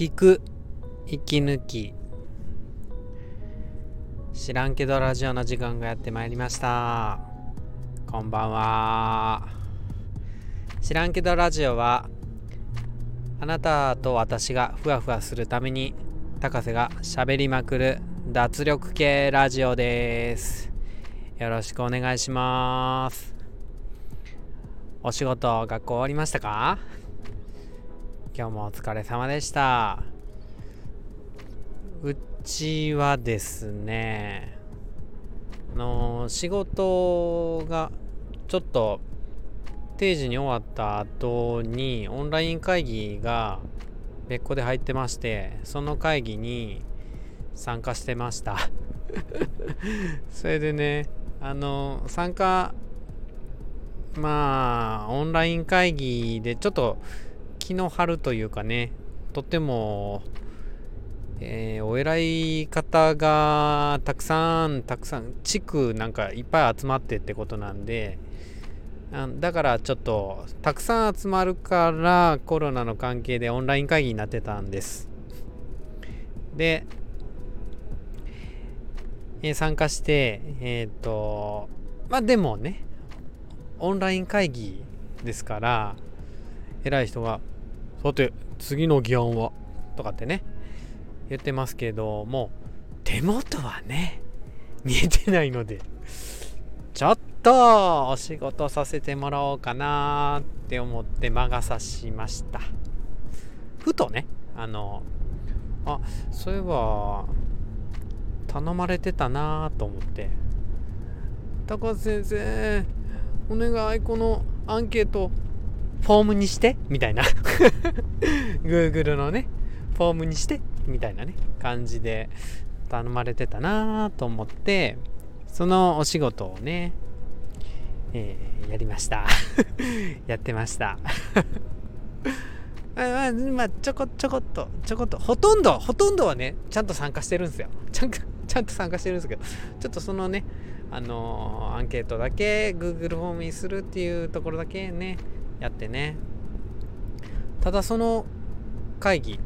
聞く息抜き。知らんけどラジオの時間がやってまいりました。こんばんは。知らんけどラジオはあなたと私がふわふわするために高瀬がしゃべりまくる脱力系ラジオです。よろしくお願いします。お仕事学校終わりましたか？今日もお疲れ様でした。うちはですねあの仕事がちょっと定時に終わった後にオンライン会議が別個で入ってましてその会議に参加してました。それでねあの参加まあオンライン会議でちょっと気の張るというかねとても、えー、お偉い方がたくさんたくさん地区なんかいっぱい集まってってことなんでだからちょっとたくさん集まるからコロナの関係でオンライン会議になってたんです。で、えー、参加してえっ、ー、とまあでもねオンライン会議ですから偉い人がさて次の議案は？とかってね言ってますけども手元はね見えてないのでちょっとお仕事させてもらおうかなって思って魔が差しました。ふとねあのあそういえば頼まれてたなと思って。高瀬先生お願いこのアンケートフォームにしてみたいな。Google のねフォームにしてみたいなね感じで頼まれてたなと思ってそのお仕事をね、えー、やりました。やってました。まあ、まあ、ちょこちょこっとちょこっとほとんどほとんどはねちゃんと参加してるんですよ。ちゃんちゃんと参加してるんですけどちょっとそのねあのー、アンケートだけ Google フォームにするっていうところだけねやってね。ただその会議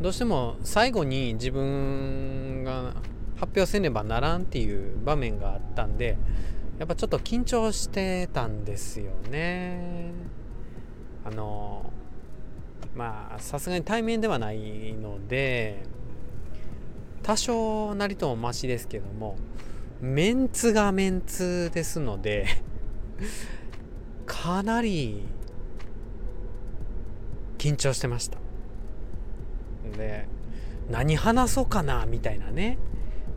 どうしても最後に自分が発表せねばならんっていう場面があったんでやっぱちょっと緊張してたんですよね。あのまあさすがに対面ではないので多少なりともマシですけどもメンツがメンツですのでかなり緊張してました。で何話そうかなみたいなね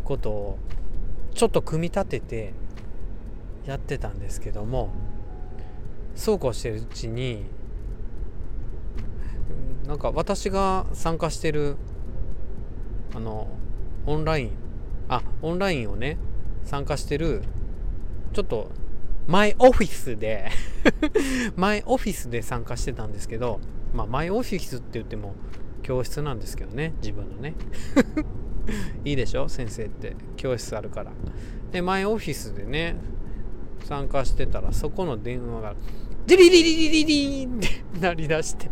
ことをちょっと組み立ててやってたんですけどもそうこうしてるうちになんか私が参加してるあのオンラインあオンラインをね参加してるちょっとマイオフィスで マイオフィスで参加してたんですけど、まあ、マイオフィスって言っても教室なんですけどね、自分のね。いいでしょ？先生って教室あるから。で、マイオフィスでね、参加してたら、そこの電話が、ジリリリリリリーンって 鳴り出して、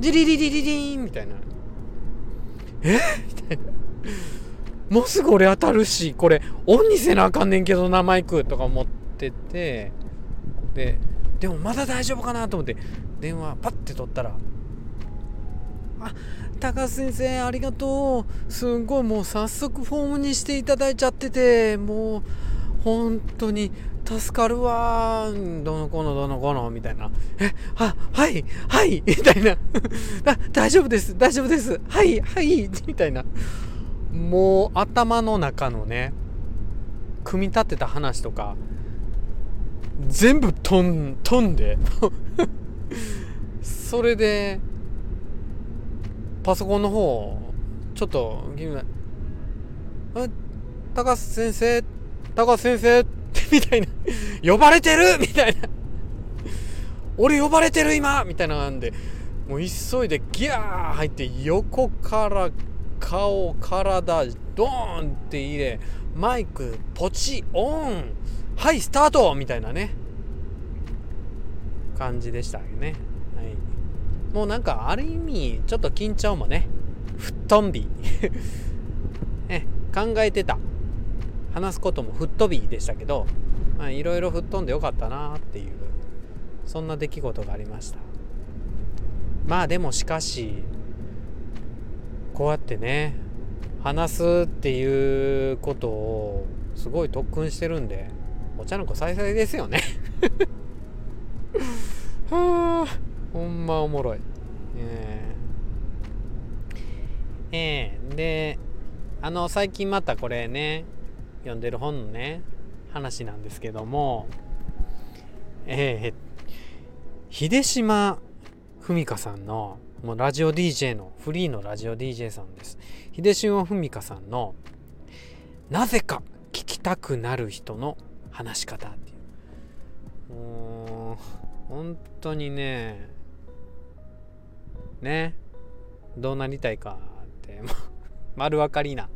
ジリリリリリーンみたいな。え？みたいな。もうすぐ俺当たるし、これ、オンにせなあかんねんけどな、マイクとか思って。っててででもまだ大丈夫かなと思って電話パッて取ったら「あ高須先生ありがとう。すんごいもう早速フォームにしていただいちゃっててもう本当に助かるわどの子のどの子のみたいな。えははいはいみたいな。あ大丈夫です大丈夫です。はいはいみたいな。もう頭の中のね組み立てた話とか全部飛ん飛んで。それでパソコンの方ちょっとえ高須先生高須先生ってみたいな。呼ばれてる？みたいな。俺呼ばれてる今？みたいなんで。もう急いでギャー入って横から顔体ドーンって入れマイクポチオンはいスタートみたいなね。感じでしたね、はい、もうなんかある意味ちょっと緊張もね吹っ飛びえ 考えてた。話すことも吹っ飛びでしたけどいろいろ吹っ飛んでよかったなっていうそんな出来事がありました。まあでもしかしこうやってね話すっていうことをすごい特訓してるんでお茶の子再々ですよね。はあほんまおもろい。えー、えー、であの最近またこれね読んでる本のね話なんですけどもえー、秀島文香さんのもうラジオ DJ のフリーのラジオ DJ さんです。秀島文香さんのなぜか聞きたくなる人の話し方っていう。もう本当にねねどうなりたいかって 丸分かりな。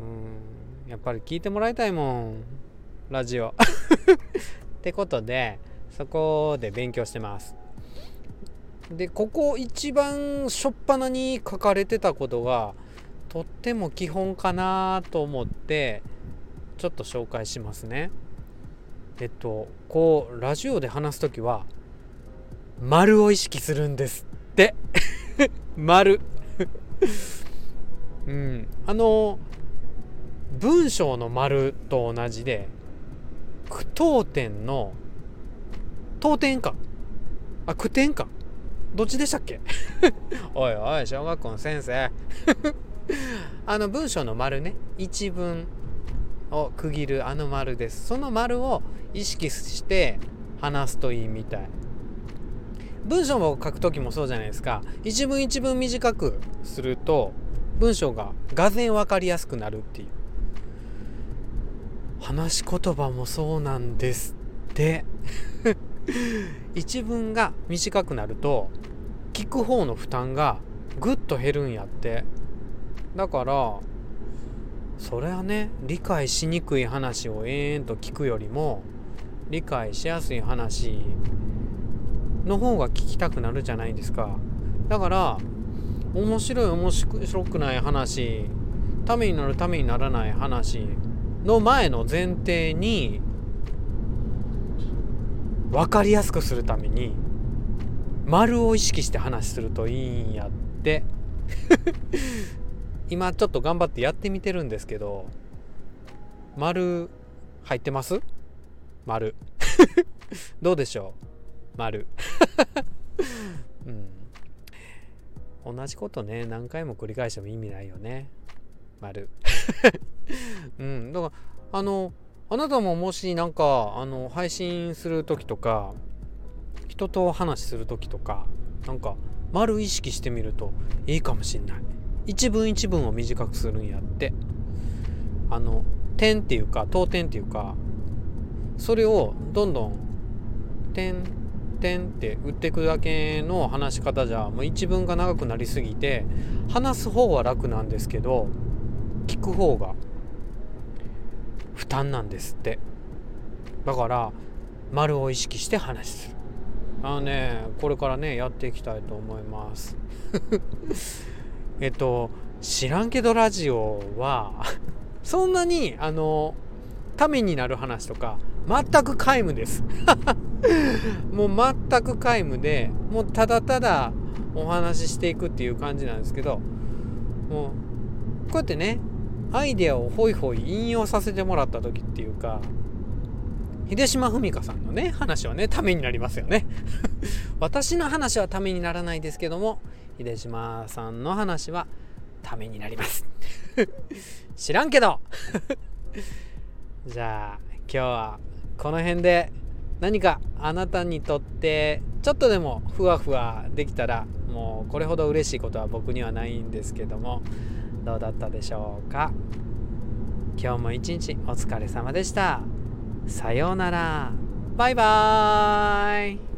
うんやっぱり聞いてもらいたいもんラジオ。ってことでそこで勉強してます。でここ一番初っ端に書かれてたことがとっても基本かなと思ってちょっと紹介しますね。えっとこうラジオで話す時は丸を意識するんですって。丸。うん。あの文章の丸と同じで句読点の当点か。あ句点か。どっちでしたっけ？おいおい小学校の先生。あの文章の丸ね。一文を区切るあの丸です。その丸を意識して話すといいみたい。文章を書く時もそうじゃないですか。一文一文短くすると文章ががぜん分かりやすくなるっていう。話し言葉もそうなんですって。一文が短くなると聞く方の負担がぐっと減るんやって。だからそれはね理解しにくい話を延々と聞くよりも理解しやすい話の方が聞きたくなるじゃないですか。だから面白い面白くない話ためになるためにならない話の前の前提に分かりやすくするために丸を意識して話するといいんやって。今ちょっと頑張ってやってみてるんですけど丸入ってます？丸。どうでしょう？丸。うん。同じことね。何回も繰り返しても意味ないよね。丸。うん。だからあのあなたももしなんかあの配信する時とか人と話する時とかなんか丸意識してみるといいかもしんない。一文一文を短くするんやって。あの点っていうか当点っていうかそれをどんどん点点って打っていくだけの話し方じゃもう一文が長くなりすぎて話す方は楽なんですけど聞く方が負担なんですって。だから丸を意識して話する。あのねこれからねやっていきたいと思います。えっと知らんけどラジオはそんなにあのためになる話とか全く皆無です。もう全く皆無でもうただただお話ししていくっていう感じなんですけどもうこうやってねアイデアをホイホイ引用させてもらった時っていうか秀島文香さんのね話はねためになりますよね。私の話はためにならないですけども秀島さんの話はためになります。知らんけど。じゃあ今日はこの辺で何かあなたにとってちょっとでもふわふわできたらもうこれほど嬉しいことは僕にはないんですけどもどうだったでしょうか？今日も一日お疲れ様でした。さようなら。バイバーイ。